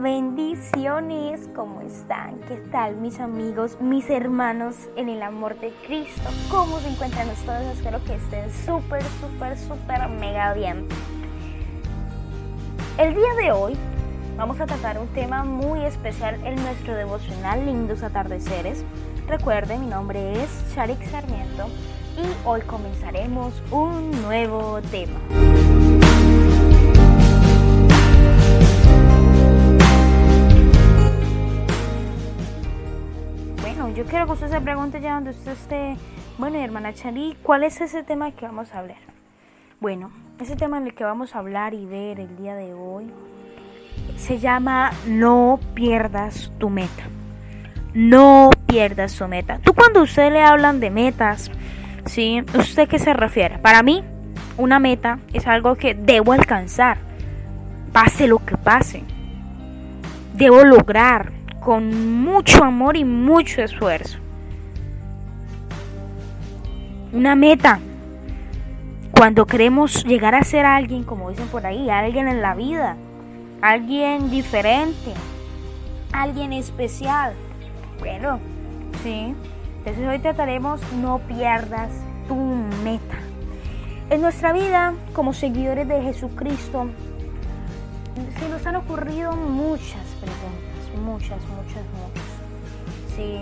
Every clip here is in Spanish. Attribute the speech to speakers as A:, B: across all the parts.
A: Bendiciones, ¿cómo están? ¿Qué tal mis amigos, mis hermanos en el amor de Cristo? ¿Cómo se encuentran ustedes? Espero que estén súper, súper, súper mega bien. El día de hoy vamos a tratar un tema muy especial en nuestro devocional Lindos Atardeceres. Recuerden, mi nombre es Sharik Sarmiento y hoy comenzaremos un nuevo tema. Yo quiero que usted se pregunte ya donde usted esté, bueno, hermana Chari, ¿cuál es ese tema que vamos a hablar? Bueno, ese tema en el que vamos a hablar y ver el día de hoy se llama No pierdas tu meta. No pierdas tu meta. Tú cuando usted le hablan de metas, ¿sí? ¿Usted qué se refiere? Para mí, una meta es algo que debo alcanzar, pase lo que pase. Debo lograr, con mucho amor y mucho esfuerzo. Una meta. Cuando queremos llegar a ser alguien, como dicen por ahí, alguien en la vida, alguien diferente, alguien especial. Bueno, sí. Entonces hoy trataremos no pierdas tu meta. En nuestra vida, como seguidores de Jesucristo, se nos han ocurrido muchas preguntas muchas, muchas, muchas. Sí.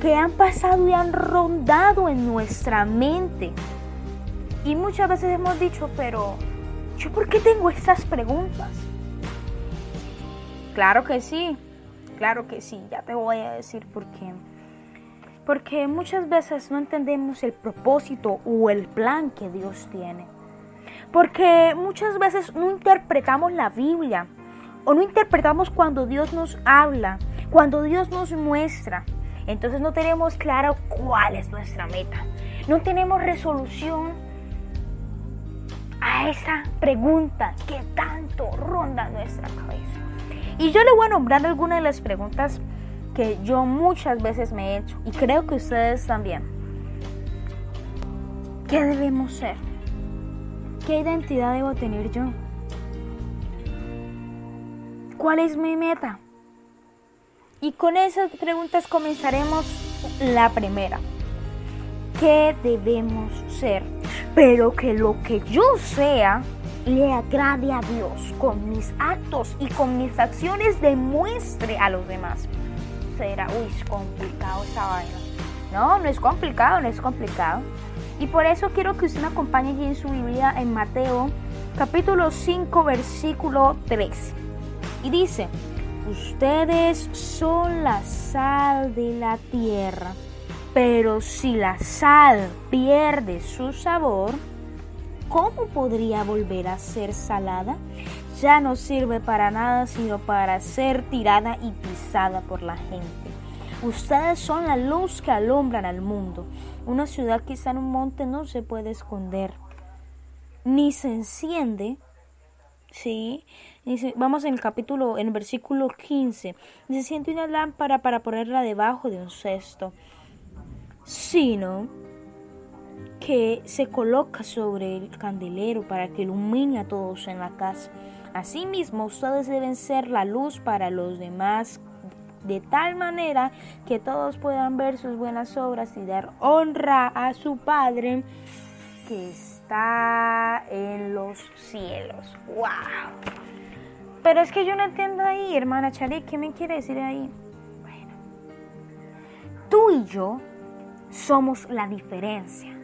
A: Que han pasado y han rondado en nuestra mente. Y muchas veces hemos dicho, pero ¿yo por qué tengo estas preguntas? Claro que sí, claro que sí, ya te voy a decir por qué. Porque muchas veces no entendemos el propósito o el plan que Dios tiene. Porque muchas veces no interpretamos la Biblia o no interpretamos cuando Dios nos habla, cuando Dios nos muestra. Entonces no tenemos claro cuál es nuestra meta. No tenemos resolución a esa pregunta que tanto ronda nuestra cabeza. Y yo le voy a nombrar algunas de las preguntas que yo muchas veces me he hecho y creo que ustedes también. ¿Qué debemos ser? ¿Qué identidad debo tener yo? ¿Cuál es mi meta? Y con esas preguntas comenzaremos la primera. ¿Qué debemos ser? Pero que lo que yo sea le agrade a Dios con mis actos y con mis acciones demuestre a los demás. Será, uy, es complicado esa vaina. No, no es complicado, no es complicado. Y por eso quiero que usted me acompañe aquí en su Biblia en Mateo capítulo 5 versículo 3. Y dice, ustedes son la sal de la tierra, pero si la sal pierde su sabor, ¿cómo podría volver a ser salada? Ya no sirve para nada sino para ser tirada y pisada por la gente. Ustedes son la luz que alumbran al mundo. Una ciudad está en un monte no se puede esconder, ni se enciende, ¿sí? vamos en el capítulo, en el versículo 15. Dice, siente una lámpara para ponerla debajo de un cesto, sino que se coloca sobre el candelero para que ilumine a todos en la casa. Asimismo, ustedes deben ser la luz para los demás de tal manera que todos puedan ver sus buenas obras y dar honra a su Padre que está en los cielos. ¡Wow! Pero es que yo no entiendo ahí, hermana Chari, ¿qué me quiere decir ahí? Bueno, tú y yo somos la diferencia.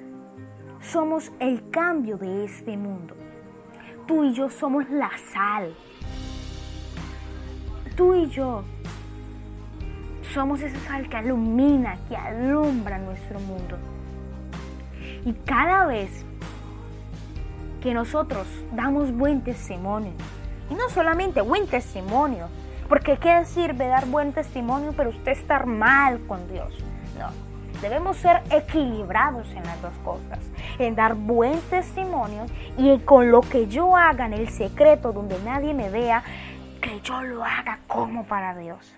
A: Somos el cambio de este mundo. Tú y yo somos la sal. Tú y yo somos esa sal que ilumina, que alumbra nuestro mundo. Y cada vez que nosotros damos buen testimonio, y no solamente buen testimonio, porque ¿qué sirve dar buen testimonio pero usted estar mal con Dios? No, debemos ser equilibrados en las dos cosas, en dar buen testimonio y con lo que yo haga en el secreto donde nadie me vea, que yo lo haga como para Dios.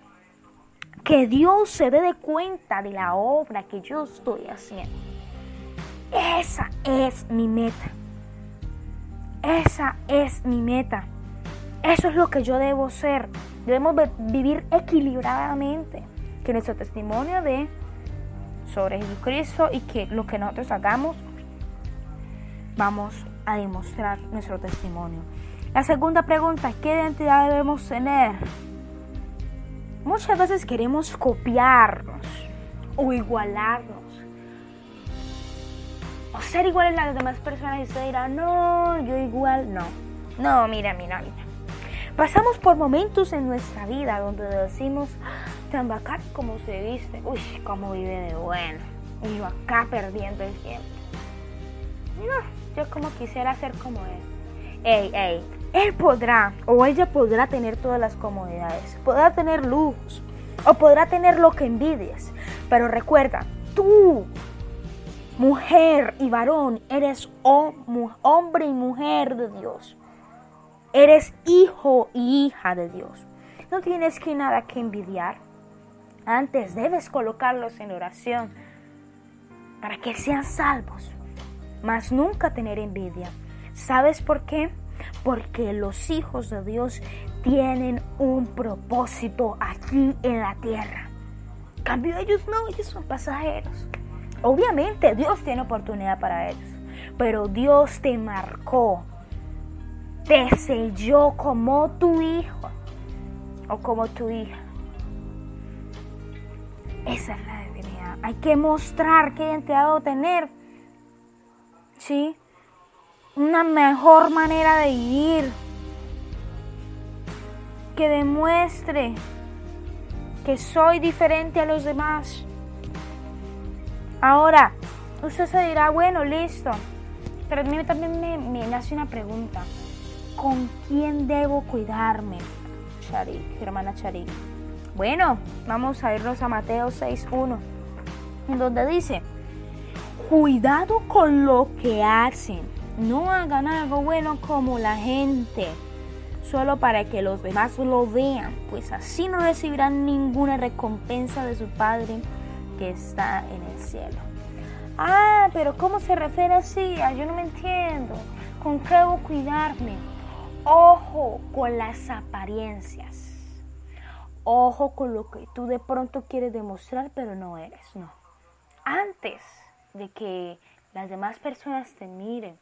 A: Que Dios se dé cuenta de la obra que yo estoy haciendo. Esa es mi meta. Esa es mi meta. Eso es lo que yo debo ser. Debemos vivir equilibradamente. Que nuestro testimonio de sobre Jesucristo y que lo que nosotros hagamos vamos a demostrar nuestro testimonio. La segunda pregunta, ¿qué identidad debemos tener? Muchas veces queremos copiarnos o igualarnos ser iguales a las demás personas y usted dirá, no, yo igual, no. No, mira, mira, mira. Pasamos por momentos en nuestra vida donde decimos, tan bacán como se viste, uy, cómo vive de bueno, y yo acá perdiendo el tiempo. No, yo como quisiera ser como él. Ey, ey, él podrá o ella podrá tener todas las comodidades, podrá tener lujos o podrá tener lo que envidies, pero recuerda, tú mujer y varón, eres hombre y mujer de Dios. Eres hijo y hija de Dios. No tienes que nada que envidiar. Antes debes colocarlos en oración para que sean salvos, mas nunca tener envidia. ¿Sabes por qué? Porque los hijos de Dios tienen un propósito aquí en la tierra. cambio ellos no, ellos son pasajeros. Obviamente Dios tiene oportunidad para ellos, pero Dios te marcó, te selló como tu hijo o como tu hija. Esa es la divinidad. Hay que mostrar qué identidad tener. ¿Sí? Una mejor manera de vivir. Que demuestre que soy diferente a los demás. Ahora, usted se dirá, bueno, listo. Pero a mí también me, nace una pregunta. ¿Con quién debo cuidarme? Charik, hermana Charik. Bueno, vamos a irnos a Mateo 6.1, en donde dice, cuidado con lo que hacen. No hagan algo bueno como la gente, solo para que los demás lo vean, pues así no recibirán ninguna recompensa de su Padre que está en el cielo. Ah, pero ¿cómo se refiere así? Ah, yo no me entiendo. ¿Con qué debo cuidarme? Ojo con las apariencias. Ojo con lo que tú de pronto quieres demostrar, pero no eres, no. Antes de que las demás personas te miren,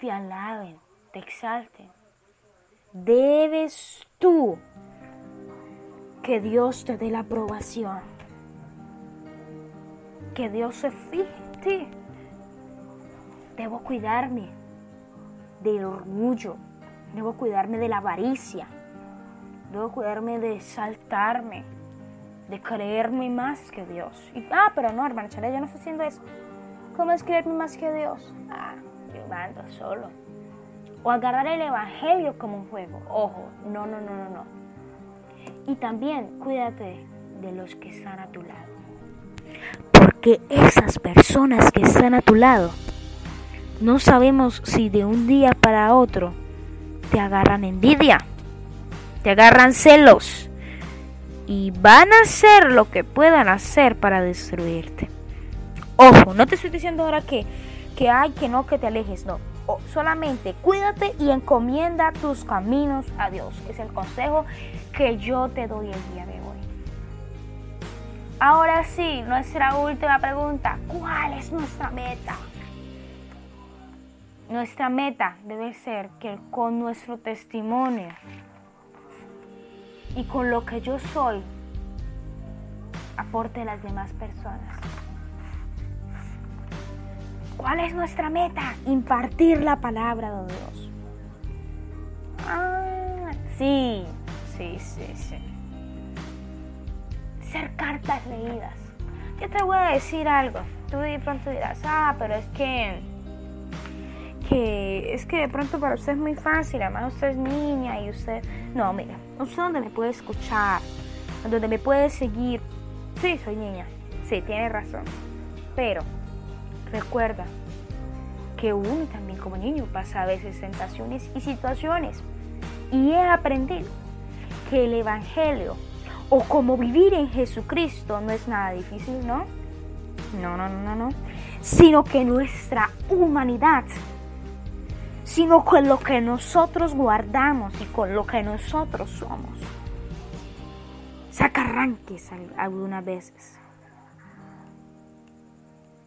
A: te alaben, te exalten, debes tú que Dios te dé la aprobación que Dios se fije. Debo cuidarme del orgullo, debo cuidarme de la avaricia, debo cuidarme de saltarme, de creerme más que Dios. Y, ah, pero no, hermana Chale, yo no estoy haciendo eso. ¿Cómo es creerme más que Dios? Ah, yo ando solo. O agarrar el Evangelio como un juego. Ojo, no, no, no, no, no. Y también cuídate de los que están a tu lado esas personas que están a tu lado, no sabemos si de un día para otro te agarran envidia, te agarran celos y van a hacer lo que puedan hacer para destruirte. Ojo, no te estoy diciendo ahora que, que hay que no, que te alejes, no. solamente cuídate y encomienda tus caminos a Dios. Es el consejo que yo te doy el día de hoy. Ahora sí, nuestra última pregunta. ¿Cuál es nuestra meta? Nuestra meta debe ser que con nuestro testimonio y con lo que yo soy, aporte a las demás personas. ¿Cuál es nuestra meta? Impartir la palabra de Dios. Ah, sí, sí, sí, sí ser cartas leídas. Yo te voy a decir algo. Tú de pronto dirás, ah, pero es que, que es que de pronto para usted es muy fácil, además usted es niña y usted, no, mira, usted donde me puede escuchar, donde me puede seguir, sí, soy niña, sí, tiene razón, pero recuerda que uno también como niño pasa a veces tentaciones y situaciones. Y he aprendido que el Evangelio o como vivir en Jesucristo no es nada difícil, ¿no? No, no, no, no, Sino que nuestra humanidad, sino con lo que nosotros guardamos y con lo que nosotros somos, Saca arranques algunas veces.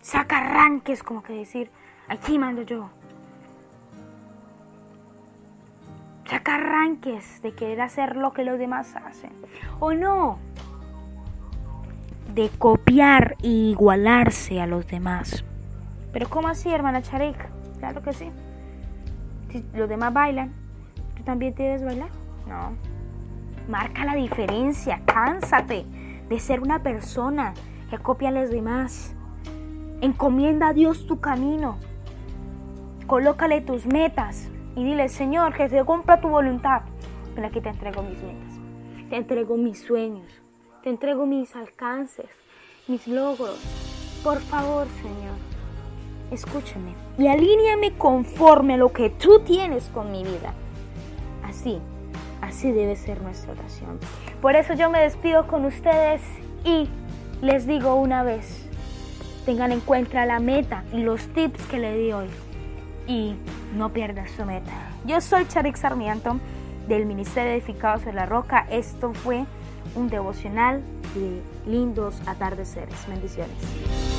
A: Saca arranques como que decir, aquí mando yo. Saca arranques de querer hacer lo que los demás hacen. O no. De copiar e igualarse a los demás. Pero ¿cómo así, hermana Charik? Claro que sí. Si los demás bailan, ¿tú también debes bailar? No. Marca la diferencia, cánsate de ser una persona que copia a los demás. Encomienda a Dios tu camino. Colócale tus metas y dile, Señor, que se cumpla tu voluntad. Pero aquí te entrego mis metas, te entrego mis sueños, te entrego mis alcances, mis logros. Por favor, Señor, escúchame y alíñame conforme a lo que tú tienes con mi vida. Así, así debe ser nuestra oración. Por eso yo me despido con ustedes y les digo una vez, tengan en cuenta la meta y los tips que le di hoy y no pierdas su meta. Yo soy Charik Sarmiento del Ministerio Edificados de la Roca. Esto fue un devocional de lindos atardeceres. Bendiciones.